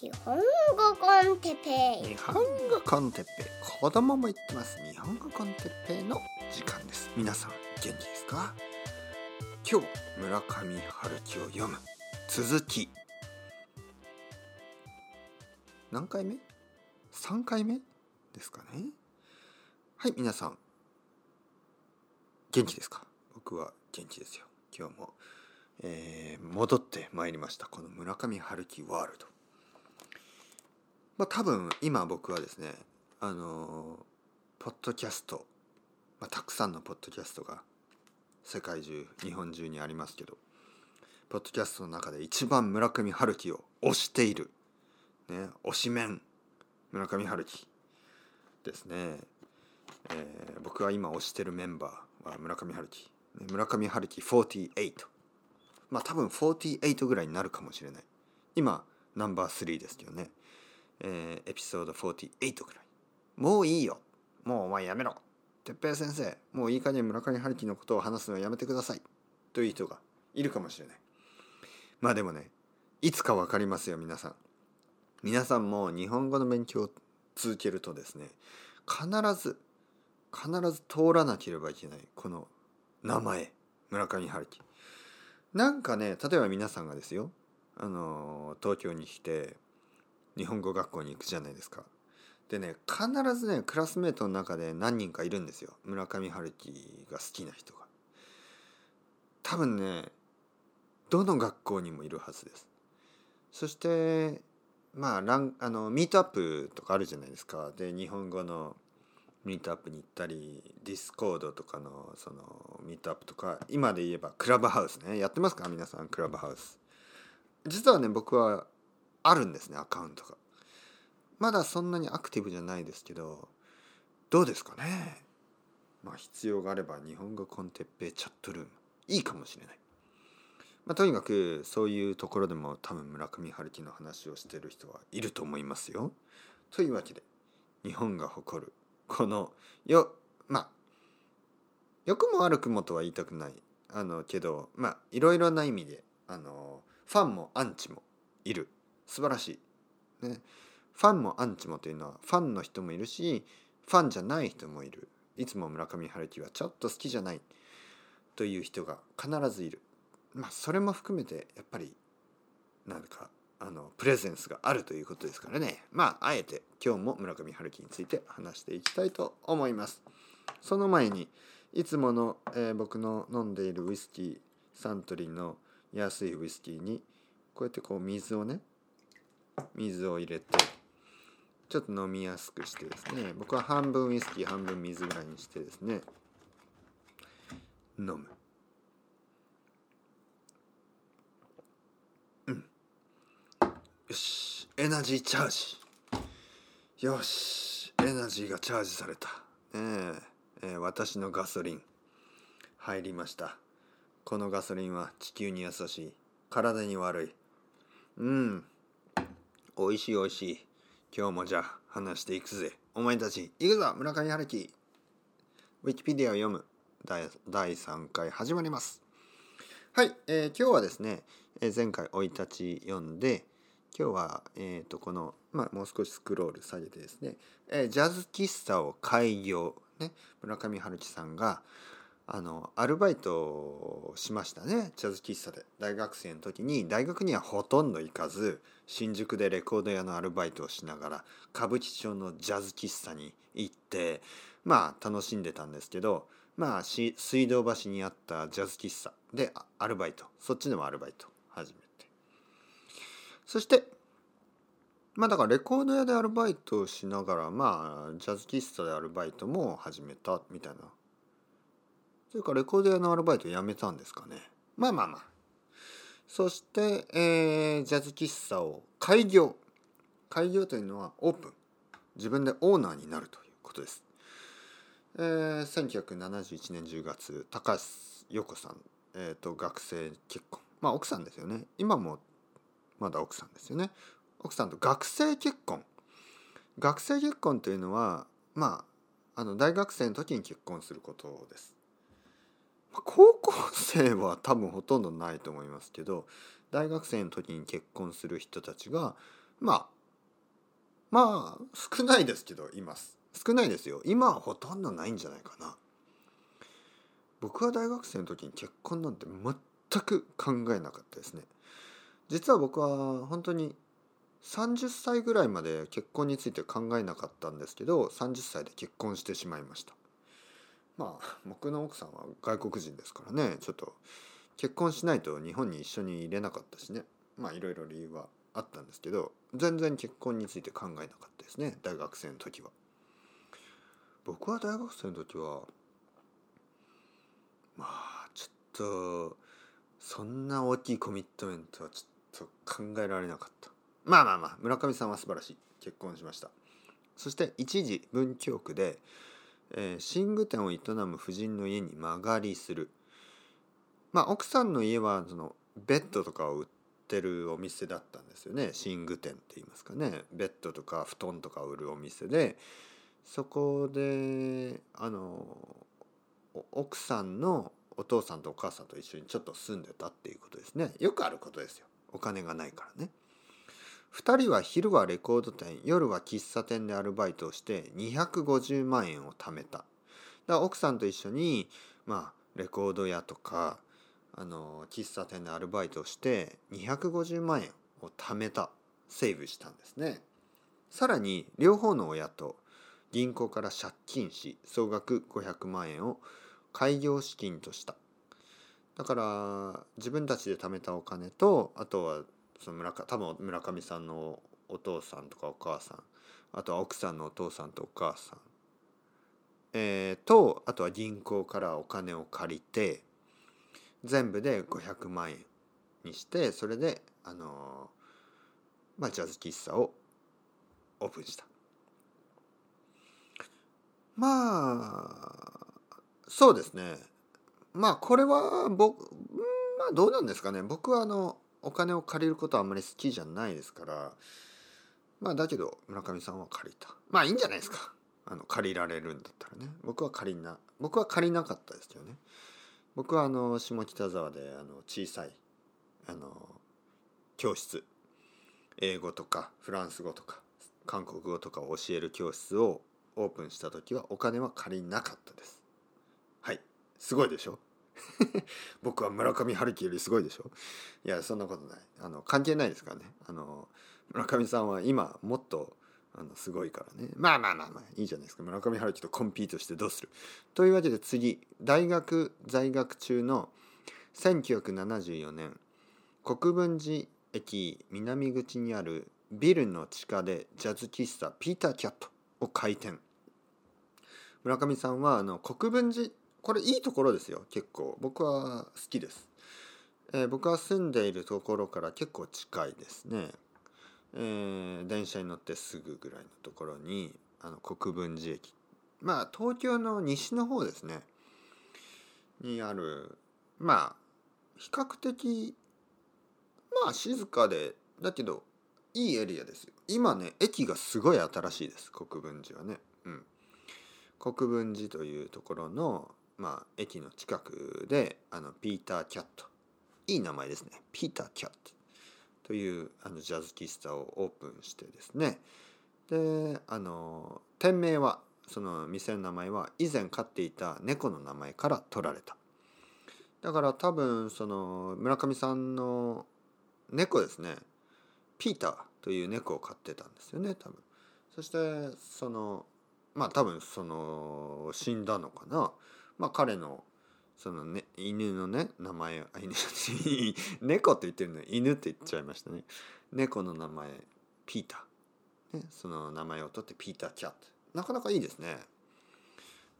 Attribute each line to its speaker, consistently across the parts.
Speaker 1: 日本語コンテッペイ。
Speaker 2: 日本語コンテッペイ。子供も言ってます。日本語コンテッペイの時間です。皆さん元気ですか？今日村上春樹を読む。続き。何回目 ?3 回目ですかね？はい皆さん。元気ですか？僕は元気ですよ。今日も、えー戻ってまいりました。この村上春樹ワールド。まあ多分今僕はですねあのポッドキャスト、まあ、たくさんのポッドキャストが世界中日本中にありますけどポッドキャストの中で一番村上春樹を推している、ね、推しメン村上春樹ですね、えー僕が今推してるメンバーは村上春樹。村上春樹48まあ多分48ぐらいになるかもしれない。今ナンバー3ですけどね。えーエピソード48ぐらい。もういいよ。もうお前やめろ。哲平先生もういい加減村上春樹のことを話すのはやめてください。という人がいるかもしれない。まあでもねいつか分かりますよ皆さん。皆さんも日本語の勉強を続けるとですね必ず必ず通らなければいけないこの名前村上春樹。なんかね例えば皆さんがですよあの東京に来て日本語学校に行くじゃないですか。でね必ずねクラスメートの中で何人かいるんですよ村上春樹が好きな人が。多分ねどの学校にもいるはずです。そしてまあランあの meetup とかあるじゃないですか。で日本語の meetup に行ったり Discord とかのその meetup とか今で言えばクラブハウスねやってますか？皆さん Clubhouse。実はね僕はあるんですねアカウントが。まだそんなにアクティブじゃないですけどどうですかね。まあ必要があれば日本語 con Teppei チャットルーム。いいかもしれない。まあとにかくそういうところでも多分村上春樹の話をしてる人はいると思いますよ。というわけで日本が誇るこのよまあ良くも悪くもとは言いたくない。あのけどまあいろいろな意味であのファンもアンチもいる。素晴らしい、ね、ファンもアンチもというのはファンの人もいるしファンじゃない人もいる。いつも村上春樹はちょっと好きじゃない。という人が必ずいる。まあそれも含めてやっぱりなんかあのプレゼンスがあるということですからね。まああえて今日も村上春樹について話していきたいと思います。その前にいつもの、えー僕の飲んでいるウイスキーサントリーの安いウイスキーにこうやってこう水をね水を入れてちょっと飲みやすくしてですね。僕は半分ウイスキー半分水ぐらいにしてですね。飲む。うん。よし。エナジーチャージ。よし。エナジーがチャージされた。ねえ。えー私のガソリン。入りました。このガソリンは地球に優しい。体に悪い。うん。美味しい美味しい。今日もじゃあ話していくぜ。お前たち行くぞ村上春樹。ウィキペディアを読む第第3回始まります。はい、えー今日はですね、えー前回生い立ち読んで今日は、えー、とこの、まあ、もう少しスクロール下げてですね、えージャズ喫茶を開業、ね、村上春樹さんがあのアルバイトをしましたねジャズ喫茶で。大学生の時に大学にはほとんど行かず新宿でレコード屋のアルバイトをしながら歌舞伎町のジャズ喫茶に行ってまあ楽しんでたんですけどまあ水道橋にあったジャズ喫茶でアルバイトそっちでもアルバイト始めて。そしてまあだからレコード屋でアルバイトをしながらまあジャズ喫茶でアルバイトも始めたみたいなそれかレコード屋のアルバイト辞めたんですかね。まあまあまあ。そして、えージャズ喫茶を開業。開業というのはオープン。自分でオーナーになるということです、えー1971年10月高橋洋子さん、えーと学生結婚。まあ奥さんですよね。今もまだ奥さんですよね。奥さんと学生結婚。学生結婚というのはまああの大学生の時に結婚することです。高校生は多分ほとんどないと思いますけど大学生の時に結婚する人たちがまあまあ少ないですけどいます。少ないですよ。今はほとんどないんじゃないかな。僕は大学生の時に結婚なんて全く考えなかったですね。実は僕は本当に30歳ぐらいまで結婚について考えなかったんですけど30歳で結婚してしまいました。まあ僕の奥さんは外国人ですからね。ちょっと結婚しないと日本に一緒に入れなかったしね。まあいろいろ理由はあったんですけど全然結婚について考えなかったですね。大学生の時は。僕は大学生の時はまあちょっとそんな大きいコミットメントはちょっと考えられなかった。まあまあまあ村上さんは素晴らしい。結婚しました。そして一時文京区で、えー、寝具店を営む夫人の家に間借りする。まあ奥さんの家はそのベッドとかを売ってるお店だったんですよね。寝具店って言いますかね。ベッドとか布団とか売るお店で。そこであの奥さんのお父さんとお母さんと一緒にちょっと住んでたっていうことですね。よくあることですよ。お金がないからね。2人は昼はレコード店夜は喫茶店でアルバイトをして250万円を貯めた。だから奥さんと一緒にまあレコード屋とかあの喫茶店でアルバイトをして250万円を貯めた。セーブしたんですね。さらに両方の親と銀行から借金し総額500万円を開業資金とした。だから自分たちで貯めたお金とあとはその村多分村上さんのお父さんとかお母さんあとは奥さんのお父さんとお母さん、えー、とあとは銀行からお金を借りて全部で500万円にしてそれであのまあジャズ喫茶をオープンした。まあそうですね。まあこれは僕まあどうなんですかね。僕はあのお金を借りることはあんまり好きじゃないですからまあだけど村上さんは借りた。まあいいんじゃないですか。あの借りられるんだったらね。僕は借りな僕は借りなかったですけどね。僕はあの下北沢であの小さいあの教室。英語とかフランス語とか韓国語とかを教える教室をオープンした時はお金は借りなかったです。はい。すごいでしょ？僕は村上春樹よりすごいでしょ。いやそんなことない。あの関係ないですからね。あの村上さんは今もっとあのすごいからね。まあまあまあまあいいじゃないですか。村上春樹とコンピートしてどうする。というわけで次大学在学中の1974年国分寺駅南口にあるビルの地下でジャズ喫茶ピーターキャットを開店。村上さんはあの国分寺これいいところですよ結構。僕は好きです、えー、僕が住んでいるところから結構近いですね。えー、電車に乗ってすぐぐらいのところにあの国分寺駅。まあ東京の西の方ですね。にあるまあ比較的まあ静かでだけどいいエリアですよ。今ね駅がすごい新しいです国分寺はね。うん。国分寺というところのまあ駅の近くであのピーター・キャット。いい名前ですね。ピーター・キャット。というあのジャズ喫茶をオープンしてですね。であの店名はその店の名前は以前飼っていた猫の名前から取られた。だから多分その村上さんの猫ですね。ピーターという猫を飼ってたんですよね多分。そしてそのまあ多分その死んだのかな。まあ彼のそのね犬のね名前あ犬 猫って言ってるの。犬って言っちゃいましたね。猫の名前ピーター、ね、その名前を取ってピーターキャット。なかなかいいですね。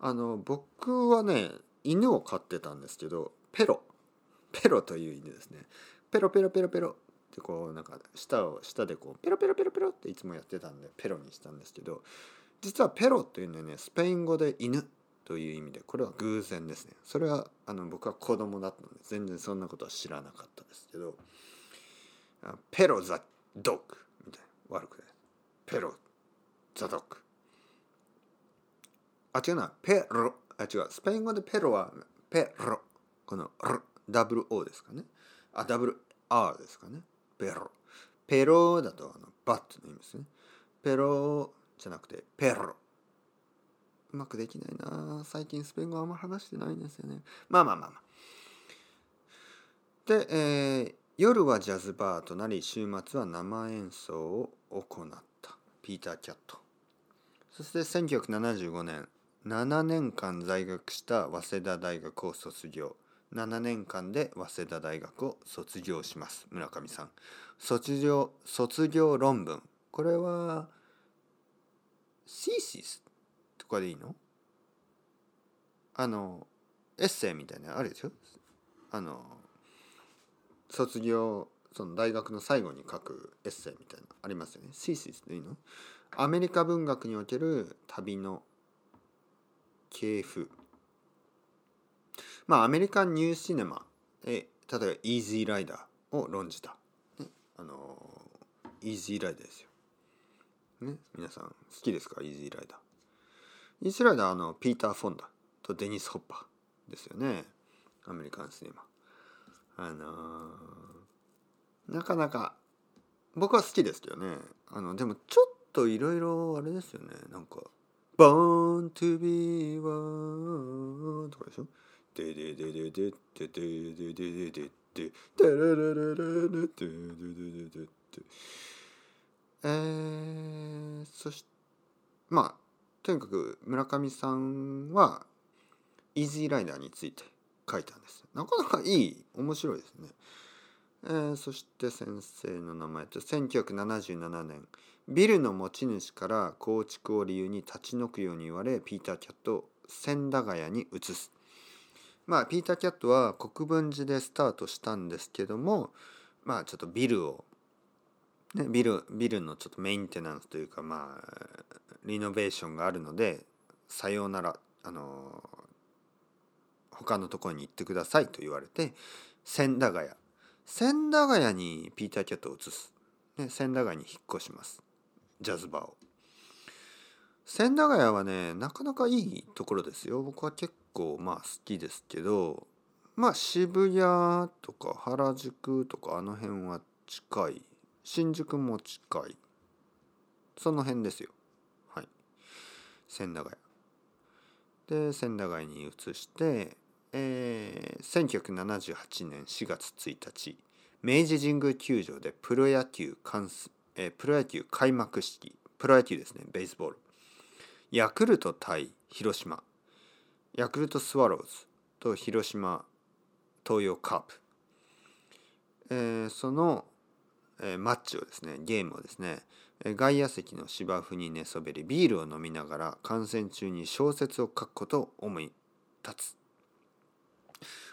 Speaker 2: あの僕はね犬を飼ってたんですけどペロ。ペロという犬ですね。ペロペロペロペロ。ってこうなんか舌を舌でこうペロペロペロペロっていつもやってたんでペロにしたんですけど実はペロっていうのはねスペイン語で犬。という意味でこれは偶然ですね。それはあの僕は子供だったので全然そんなことは知らなかったですけどペロザドッグみたいな悪くないペロザドッグ。あ違うな。ペロあ違う。スペイン語でペロはペロ。このダブル O ですかね。あダブル R ですかね。ペロ。ペロだとあのバットの意味ですね。ペロじゃなくてペロ。うまくできないな。最近スペイン語あんま話してないんですよね。まあまあまあまあ。で、えー夜はジャズバーとなり週末は生演奏を行った。ピーター・キャット。そして1975年。7年間在学した早稲田大学を卒業。7年間で早稲田大学を卒業します。村上さん。卒業卒業論文。これはシーシスとかでいいの？あのエッセイみたいなあるでしょ？あの卒業その大学の最後に書くエッセイみたいなありますよね。シーシスでいいの？アメリカ文学における旅の系譜。まあアメリカンニューシネマ。え例えばイージーライダーを論じた、ね、あのイージーライダーですよ。ね、皆さん好きですか？イージーライダー。イージーライダーあのピーター・フォンダとデニス・ホッパーですよね。アメリカンシネマ。あのーなかなか僕は好きですけどね。あのでもちょっといろいろあれですよね。なんか「Born to be one」とかでしょ「ででででででででででででででれれれれれででででででえー、そしまあとにかく村上さんはイージーライダーについて書いたんです。なかなかいい面白いですね、えーそして先生の名前と1977年ビルの持ち主から構築を理由に立ち退くように言われピーター・キャットを千駄ヶ谷に移す。まあピーター・キャットは国分寺でスタートしたんですけどもまあちょっとビルを、ね、ビルビルのちょっとメンテナンスというかまあリノベーションがあるのでさようならあの他のところに行ってくださいと言われて千駄ヶ谷。千駄ヶ谷にピーター・キャットを移す、ね、千駄ヶ谷に引っ越します。ジャズバーを。千駄ヶ谷はねなかなかいいところですよ。僕は結構まあ好きですけどまあ渋谷とか原宿とかあの辺は近い。新宿も近い。その辺ですよ。千駄ヶ谷。で千駄ヶ谷に移してえー、1978年4月1日明治神宮球場でプロ野球関す、えープロ野球開幕式プロ野球ですねベースボール。ヤクルト対広島。ヤクルトスワローズと広島東洋カープ、えーその、えーマッチをですねゲームをですね外野席の芝生に寝そべりビールを飲みながら観戦中に小説を書くことを思い立つ。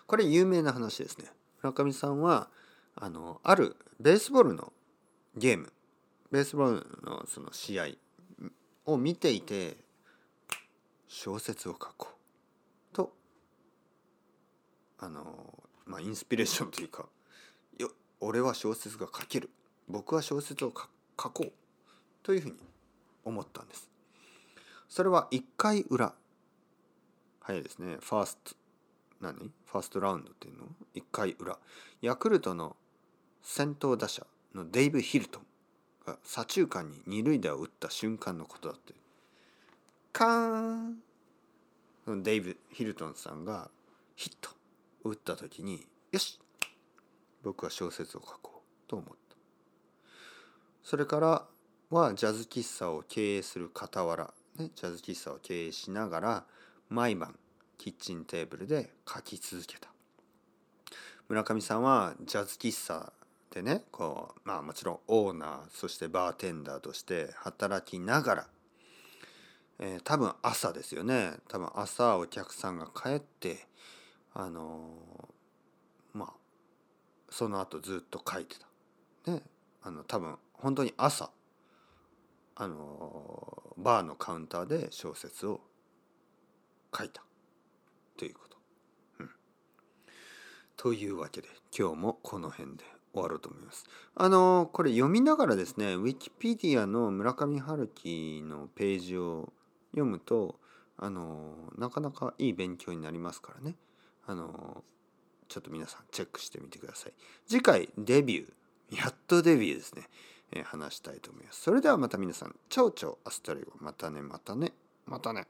Speaker 2: これ有名な話ですね。村上さんはあのあるベースボールのゲームベースボールのその試合を見ていて小説を書こう。とあのまあインスピレーションというかよ俺は小説が書ける。僕は小説を書書こう。というふうに思ったんです。それは1回裏。早いですね。ファースト。何？ファーストラウンドっていうの？1回裏。ヤクルトの先頭打者のデイブ・ヒルトンが左中間に二塁打を打った瞬間のことだって。カーン！デイブ・ヒルトンさんがヒットを打った時によし！僕は小説を書こうと思った。それからはジャズ喫茶を経営する傍ら、ね、ジャズ喫茶を経営しながら毎晩キッチンテーブルで書き続けた村上さんはジャズ喫茶でねこうまあもちろんオーナーそしてバーテンダーとして働きながら、えー多分朝ですよね多分朝お客さんが帰ってあのーまあその後ずっと書いてた。ねあの多分本当に朝あのバーのカウンターで小説を書いたということ。うん、というわけで今日もこの辺で終わろうと思います。あのこれ読みながらですねウィキペディアの村上春樹のページを読むとあのなかなかいい勉強になりますからね。あのちょっと皆さんチェックしてみてください。次回デビューやっとデビューですね。え話したいと思います。それではまた皆さんチャオチャオアストレゴ。またねまたね。またね。